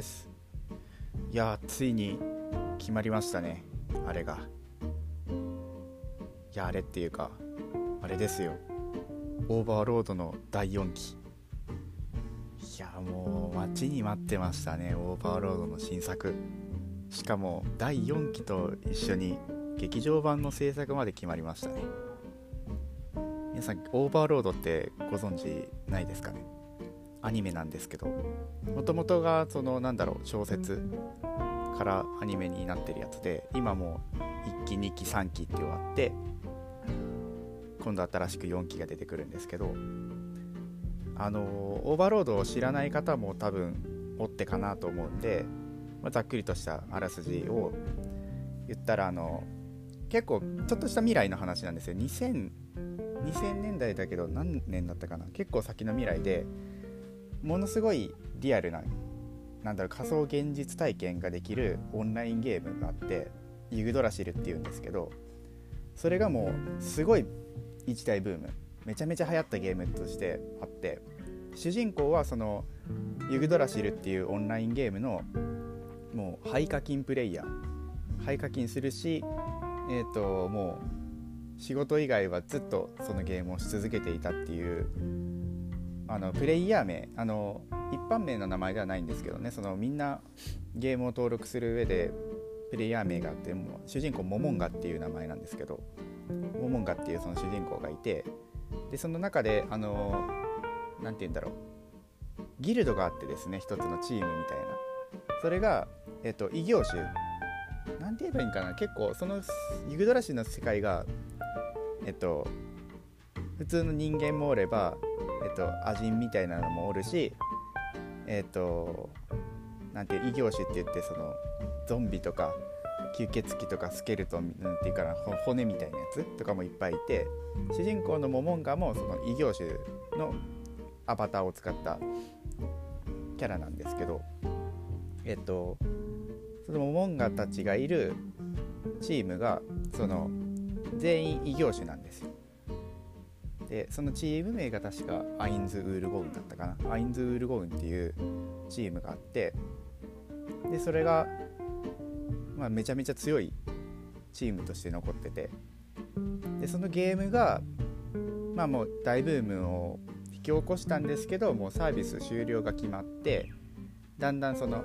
です。いやついに決まりましたね。あれが。いやあれっていうかあれですよ。オーバーロードの第4期。いやもう待ちに待ってましたね。オーバーロードの新作。しかも第4期と一緒に劇場版の制作まで決まりましたね。皆さんオーバーロードってご存知ないですかね？アニメなんですけどもともとがそのなんだろう小説からアニメになってるやつで今もう1期2期3期って終わって今度新しく4期が出てくるんですけどあのオーバーロードを知らない方も多分おってかなと思うんで、まあ、ざっくりとしたあらすじを言ったらあの結構ちょっとした未来の話なんですよ。2000 2000年代だけど何年だったかな。結構先の未来でものすごいリアルななんだろう仮想現実体験ができるオンラインゲームがあってユグドラシルっていうんですけどそれがもうすごい一大ブーム。めちゃめちゃ流行ったゲームとしてあって主人公はそのユグドラシルっていうオンラインゲームのもう廃課金プレイヤー。廃課金するしえっ、ー、ともう仕事以外はずっとそのゲームをし続けていたっていうあのプレイヤー名あの一般名の名前ではないんですけどねそのみんなゲームを登録する上でプレイヤー名があっても主人公モモンガっていう名前なんですけどモモンガっていうその主人公がいてでその中であの何て言うんだろうギルドがあってですね一つのチームみたいな。それが、えっと、異業種。何て言えばいいんかな。結構そのユグドラシの世界がえっと普通の人間もおれば、えっと、アジンみたいなのもおるしえっとなんていう異業種って言ってそのゾンビとか吸血鬼とかスケルトンなんていうかな骨みたいなやつとかもいっぱいいて主人公のモモンガもその異業種のアバターを使ったキャラなんですけどえっとそのモモンガたちがいるチームがその全員異形種なんですよ。でそのチーム名が確かアインズ・ウールゴウンだったかな。アインズ・ウールゴウンっていうチームがあってでそれが、まあ、めちゃめちゃ強いチームとして残ってて。でそのゲームがまあもう大ブームを引き起こしたんですけどもうサービス終了が決まってだんだんその、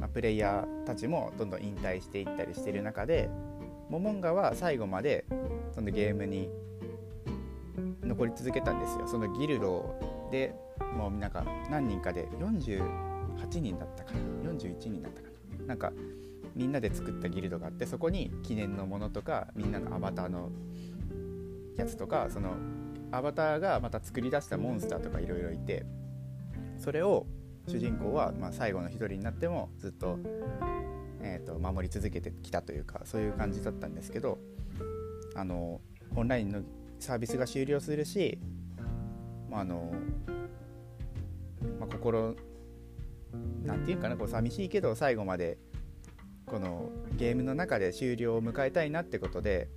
まあ、プレイヤーたちもどんどん引退していったりしてる中でモモンガは最後までそのゲームに残り続けたんですよ。そのギルドでもうなんか何人かで48人だったかな。41人だったかな。なんかみんなで作ったギルドがあってそこに記念のものとかみんなのアバターのやつとかそのアバターがまた作り出したモンスターとかいろいろいてそれを主人公はま最後の一人になってもずっと,、えー、と守り続けてきたというかそういう感じだったんですけどあのオンラインのサービスが終了するし、まあ、あの、まあ、心なんていうかなこう寂しいけど最後までこのゲームの中で終了を迎えたいなってことで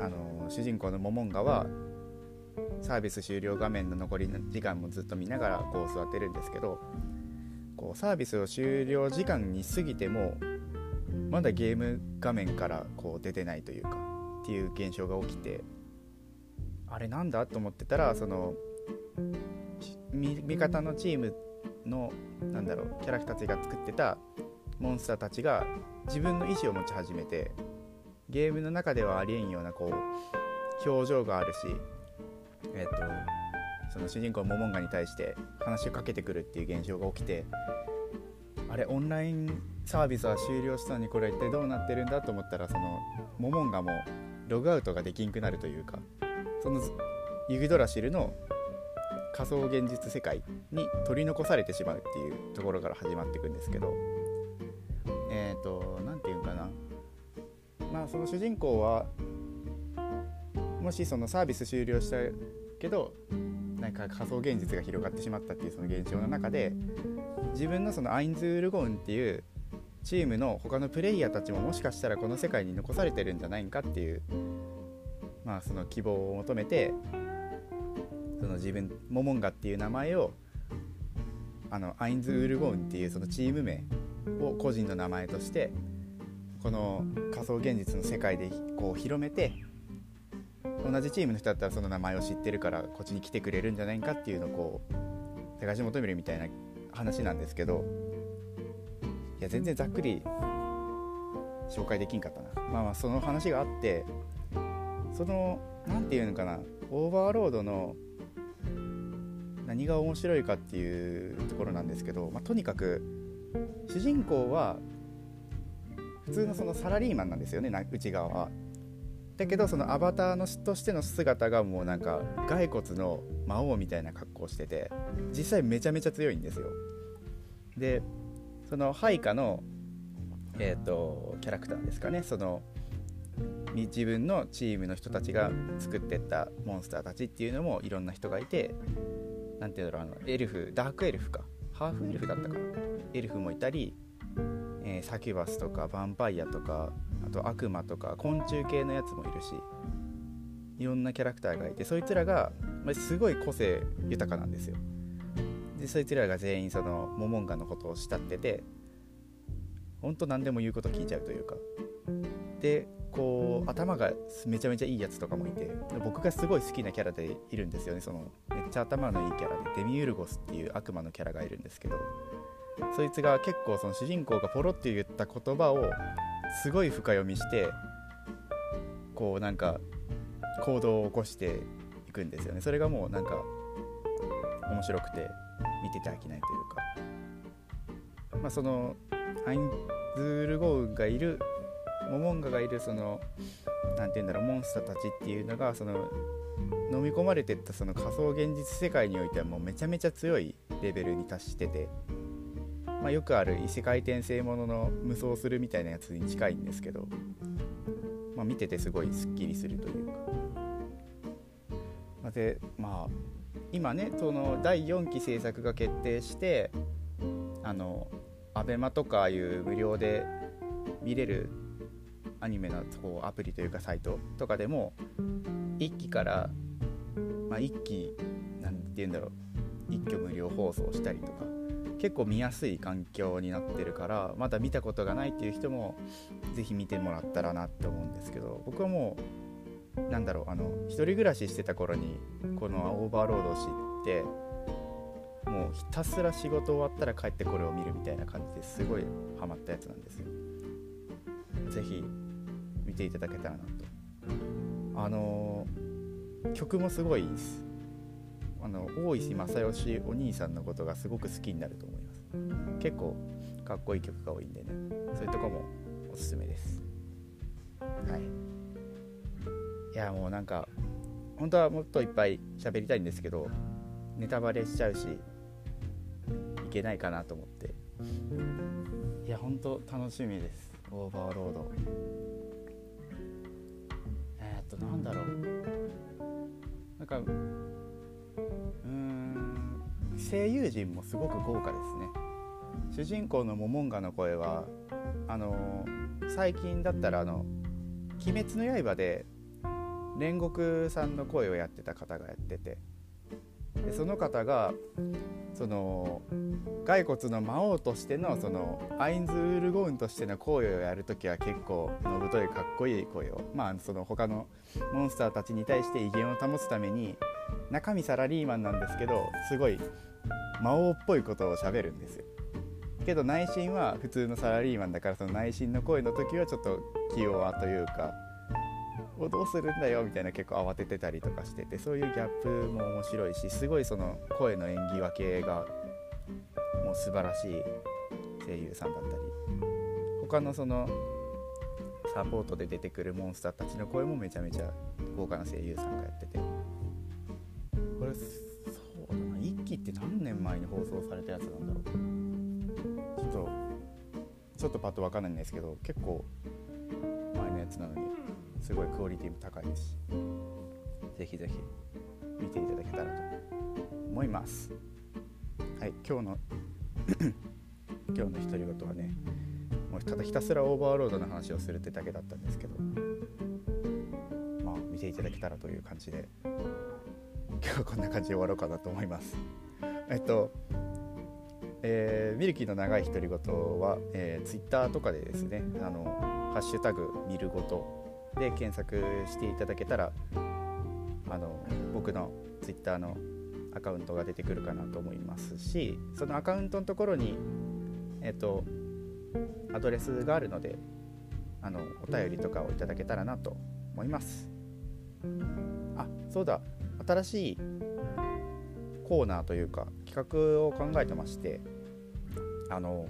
あの主人公のモモンガはサービス終了画面の残り時間もずっと見ながらこう座ってるんですけどこうサービスを終了時間に過ぎてもまだゲーム画面からこう出てないというかっていう現象が起きてあれなんだと思ってたらその味方のチームのなんだろうキャラクターたちが作ってたモンスターたちが自分の意思を持ち始めてゲームの中ではありえんようなこう表情があるしえっ、とその主人公モモンガに対して話をかけてくるっていう現象が起きてあれオンラインサービスは終了したのにこれ一体どうなってるんだと思ったらそのモモンガもログアウトができんくなるというかそのユギドラシルの仮想現実世界に取り残されてしまうっていうところから始まっていくんですけどえっ、ー、と何て言うかな。まあその主人公はもしそのサービス終了したけどなんか仮想現実が広がってしまったっていうその現象の中で自分のそのアインズールゴンっていうチームの他のプレイヤーたちももしかしたらこの世界に残されてるんじゃないかっていう、まあ、その希望を求めてその自分モモンガっていう名前をあのアインズ・ウルゴーンっていうそのチーム名を個人の名前としてこの仮想現実の世界でこう広めて同じチームの人だったらその名前を知ってるからこっちに来てくれるんじゃないかっていうのをこう探し求めるみたいな話なんですけどいや全然ざっくり紹介できんかったな。まあまあその話があってその何て言うのかなオーバーロードの何が面白いかっていうところなんですけど、まあ、とにかく主人公は普通のそのサラリーマンなんですよね内側は。だけどそのアバターのとしての姿がもうなんか骸骨の魔王みたいな格好をしてて実際めちゃめちゃ強いんですよ。でその配下の、えーと、キャラクターですかねその自分のチームの人たちが作ってったモンスターたちっていうのもいろんな人がいて何て言うんだろうあのエルフダークエルフか。ハーフエルフだったかな。エルフもいたりえー、サキュバスとかヴァンパイアとかあと悪魔とか昆虫系のやつもいるしいろんなキャラクターがいてそいつらが、ま、すごい個性豊かなんですよ。でそいつらが全員そのモモンガのことを慕っててほんと何でも言うこと聞いちゃうというか。でこう頭がめちゃめちゃいいやつとかもいて僕がすごい好きなキャラでいるんですよね。そのめっちゃ頭のいいキャラでデミウルゴスっていう悪魔のキャラがいるんですけどそいつが結構その主人公がポロって言った言葉をすごい深読みしてこうなんか行動を起こしていくんですよね。それがもうなんか面白くて見てて飽きないというか。まあそのアインズール・ゴーンがいるモモンガがいるその何て言うんだろうモンスターたちっていうのがその飲み込まれてったその仮想現実世界においてはもうめちゃめちゃ強いレベルに達しててまあ、よくある異世界転生ものの無双するみたいなやつに近いんですけど、まあ、見ててすごいすっきりするというか。でまあ今ねその第4期制作が決定してあの ABEMA とかいう無料で見れるアニメのこうアプリというかサイトとかでも1期から、まあ、1期なんて言うんだろう一挙無料放送したりとか結構見やすい環境になってるからまだ見たことがないっていう人も是非見てもらったらなって思うんですけど僕はもうなんだろうあの一人暮らししてた頃にこのオーバーロードを知ってもうひたすら仕事終わったら帰ってこれを見るみたいな感じですごいハマったやつなんですよ。是非見ていただけたらなと。あの曲もすごいいいです。あの大石正義お兄さんのことがすごく好きになると思います。結構かっこいい曲が多いんでね。そういうとこもおすすめです。はい。いやもうなんか本当はもっといっぱい喋りたいんですけどネタバレしちゃうしいけないかなと思って。いや本当楽しみです。オーバーロード、となんだろう。なんかうん声優陣もすごく豪華ですね。主人公のモモンガの声はあの最近だったらあの「鬼滅の刃」で煉獄さんの声をやってた方がやっててでその方がその骸骨の魔王としてのそのアインズ・ウールゴウンとしての声をやる時は結構のぶといかっこいい声をまあその他のモンスターたちに対して威厳を保つために中身サラリーマンなんですけどすごい魔王っぽいことをしゃべるんですよ。けど内心は普通のサラリーマンだからその内心の声の時はちょっと気弱というかどうするんだよみたいな結構慌ててたりとかしててそういうギャップも面白いしすごいその声の演技分けがもう素晴らしい声優さんだったり他のそのサポートで出てくるモンスターたちの声もめちゃめちゃ豪華な声優さんがやってて。これそうだな。1期って何年前に放送されたやつなんだろう。ちょっとちょっとパッと分かんないんですけど結構前のやつなのに。すごいクオリティも高いです。しぜひぜひ見ていただけたらと思います。はい今日の 今日の独り言はねもうただひたすらオーバーロードの話をするってだけだったんですけどまあ見ていただけたらという感じで今日はこんな感じで終わろうかなと思います。えっとえー、ミルキーの長い独り言は、えー、ツイッターとかでですねあのハッシュタグ見るごとで検索していただけたらあの僕のツイッターのアカウントが出てくるかなと思いますしそのアカウントのところにえっ、とアドレスがあるのであのお便りとかをいただけたらなと思います。あそうだ。新しいコーナーというか企画を考えてましてあの、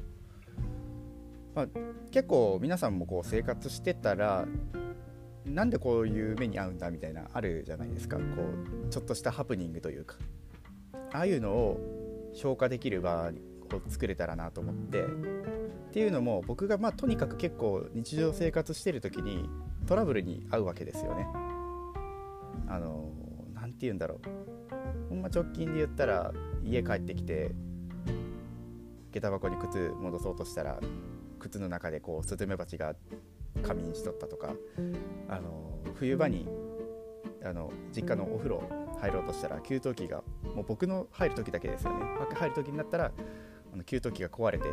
まあ、結構皆さんもこう生活してたらなんでこういう目に遭うんだみたいなあるじゃないですか。こうちょっとしたハプニングというか。ああいうのを消化できる場を作れたらなと思って。っていうのも僕がまあとにかく結構日常生活してる時にトラブルに遭うわけですよね。あの何て言うんだろう。ほんま直近で言ったら家帰ってきて下駄箱に靴戻そうとしたら靴の中でこうスズメバチが仮眠しとったとかあの冬場にあの実家のお風呂入ろうとしたら給湯器がもう僕の入る時だけですよね。入る時になったらあの給湯器が壊れて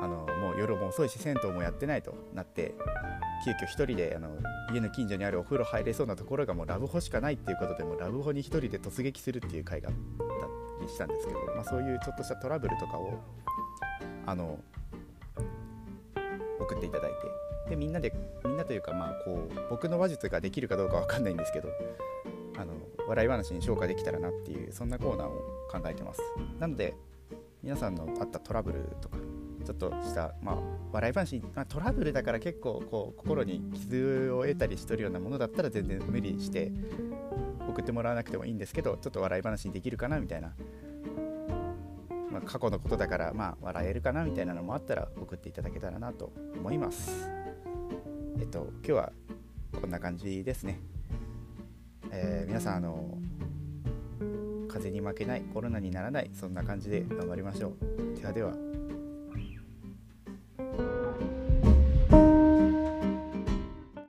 あのもう夜も遅いし銭湯もやってないとなって急遽1人であの家の近所にあるお風呂入れそうなところがもうラブホしかないっていうことでもラブホに1人で突撃するっていう回があったりしたんですけど、まあ、そういうちょっとしたトラブルとかをあの送っていただいてでみんなでみんなというかまあこう僕の話術ができるかどうか分かんないんですけどあの笑い話に消化できたらなっていうそんなコーナーを考えてます。なので皆さんのあったトラブルとかちょっとした、まあ、笑い話、まあ、トラブルだから結構こう心に傷を得たりしとるようなものだったら全然無理して送ってもらわなくてもいいんですけどちょっと笑い話にできるかなみたいな、まあ、過去のことだからまあ笑えるかなみたいなのもあったら送っていただけたらなと思います。えっと今日はこんな感じですね。えー、皆さんあの風に負けないコロナにならないそんな感じで頑張りましょう。ではでは。